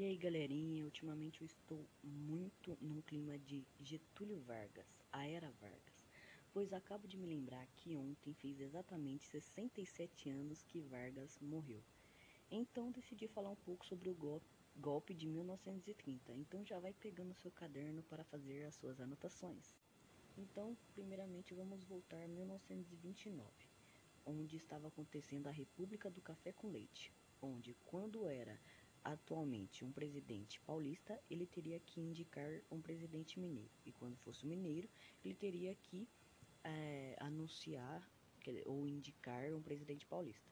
E aí galerinha, ultimamente eu estou muito num clima de Getúlio Vargas, a era Vargas, pois acabo de me lembrar que ontem fez exatamente 67 anos que Vargas morreu. Então decidi falar um pouco sobre o golpe, de 1930, então já vai pegando seu caderno para fazer as suas anotações. Então, primeiramente vamos voltar a 1929, onde estava acontecendo a República do Café com Leite, onde quando era atualmente um presidente paulista, ele teria que indicar um presidente mineiro. E quando fosse mineiro, ele teria que é, anunciar ou indicar um presidente paulista.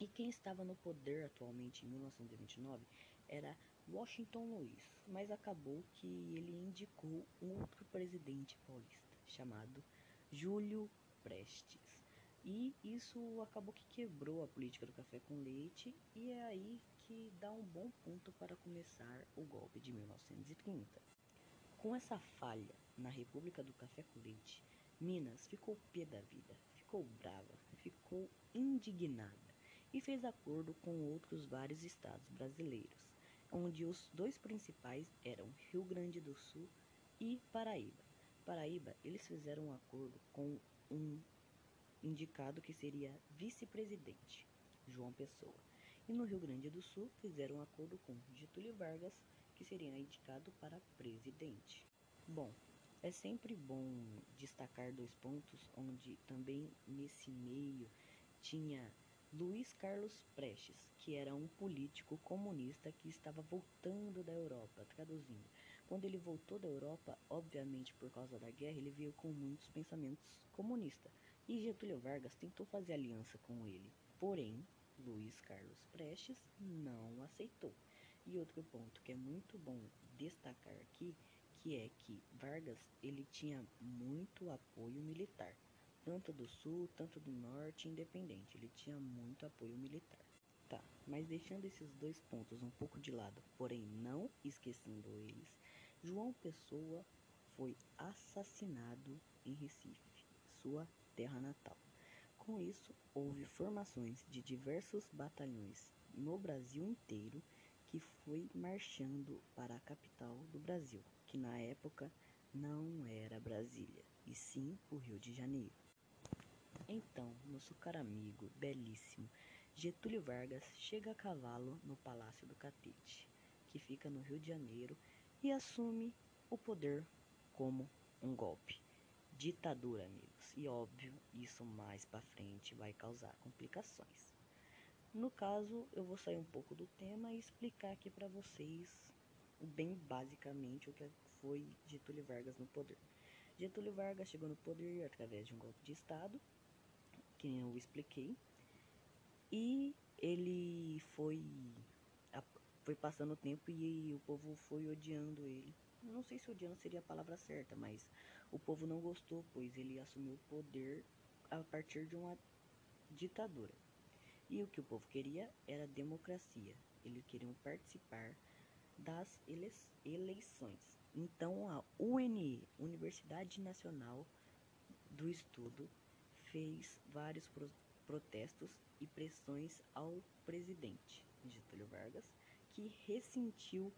E quem estava no poder atualmente em 1929 era Washington Luiz, mas acabou que ele indicou um outro presidente paulista chamado Júlio Prestes. E isso acabou que quebrou a política do café com leite e é aí que dá um bom ponto para começar o golpe de 1930. Com essa falha na República do Café com Leite, Minas ficou pé da vida, ficou brava, ficou indignada e fez acordo com outros vários estados brasileiros, onde os dois principais eram Rio Grande do Sul e Paraíba. Paraíba, eles fizeram um acordo com um indicado que seria vice-presidente, João Pessoa. E no Rio Grande do Sul fizeram um acordo com Getúlio Vargas, que seria indicado para presidente. Bom, é sempre bom destacar dois pontos onde também nesse meio tinha Luiz Carlos Prestes, que era um político comunista que estava voltando da Europa, traduzindo. Quando ele voltou da Europa, obviamente por causa da guerra, ele veio com muitos pensamentos comunistas. E Getúlio Vargas tentou fazer aliança com ele. Porém, Luiz Carlos Prestes não aceitou. E outro ponto que é muito bom destacar aqui, que é que Vargas ele tinha muito apoio militar, tanto do sul, tanto do norte, independente, ele tinha muito apoio militar. Tá, mas deixando esses dois pontos um pouco de lado, porém não esquecendo eles, João Pessoa foi assassinado em Recife, sua terra natal. Com isso, houve formações de diversos batalhões no Brasil inteiro que foi marchando para a capital do Brasil, que na época não era Brasília, e sim o Rio de Janeiro. Então, nosso caro amigo, belíssimo, Getúlio Vargas chega a cavalo no Palácio do Catete, que fica no Rio de Janeiro, e assume o poder como um golpe ditadura, amigos. E óbvio, isso mais para frente vai causar complicações. No caso, eu vou sair um pouco do tema e explicar aqui para vocês bem basicamente o que foi Getúlio Vargas no poder. Getúlio Vargas chegou no poder através de um golpe de estado, que eu expliquei, e ele foi foi passando o tempo e o povo foi odiando ele não sei se odiando seria a palavra certa, mas o povo não gostou, pois ele assumiu o poder a partir de uma ditadura. E o que o povo queria era democracia. Eles queriam participar das ele eleições. Então a UNE, Universidade Nacional do Estudo, fez vários pro protestos e pressões ao presidente Getúlio Vargas, que ressentiu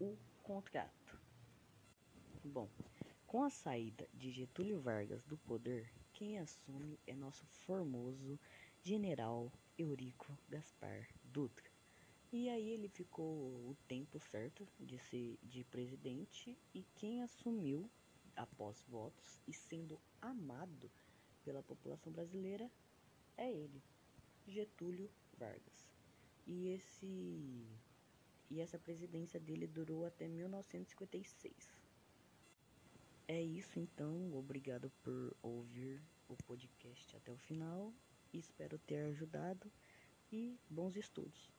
o contrato. Bom, com a saída de Getúlio Vargas do poder, quem assume é nosso formoso general Eurico Gaspar Dutra. E aí ele ficou o tempo certo de ser de presidente e quem assumiu após votos e sendo amado pela população brasileira é ele, Getúlio Vargas. E esse e essa presidência dele durou até 1956. É isso então, obrigado por ouvir o podcast até o final. Espero ter ajudado e bons estudos.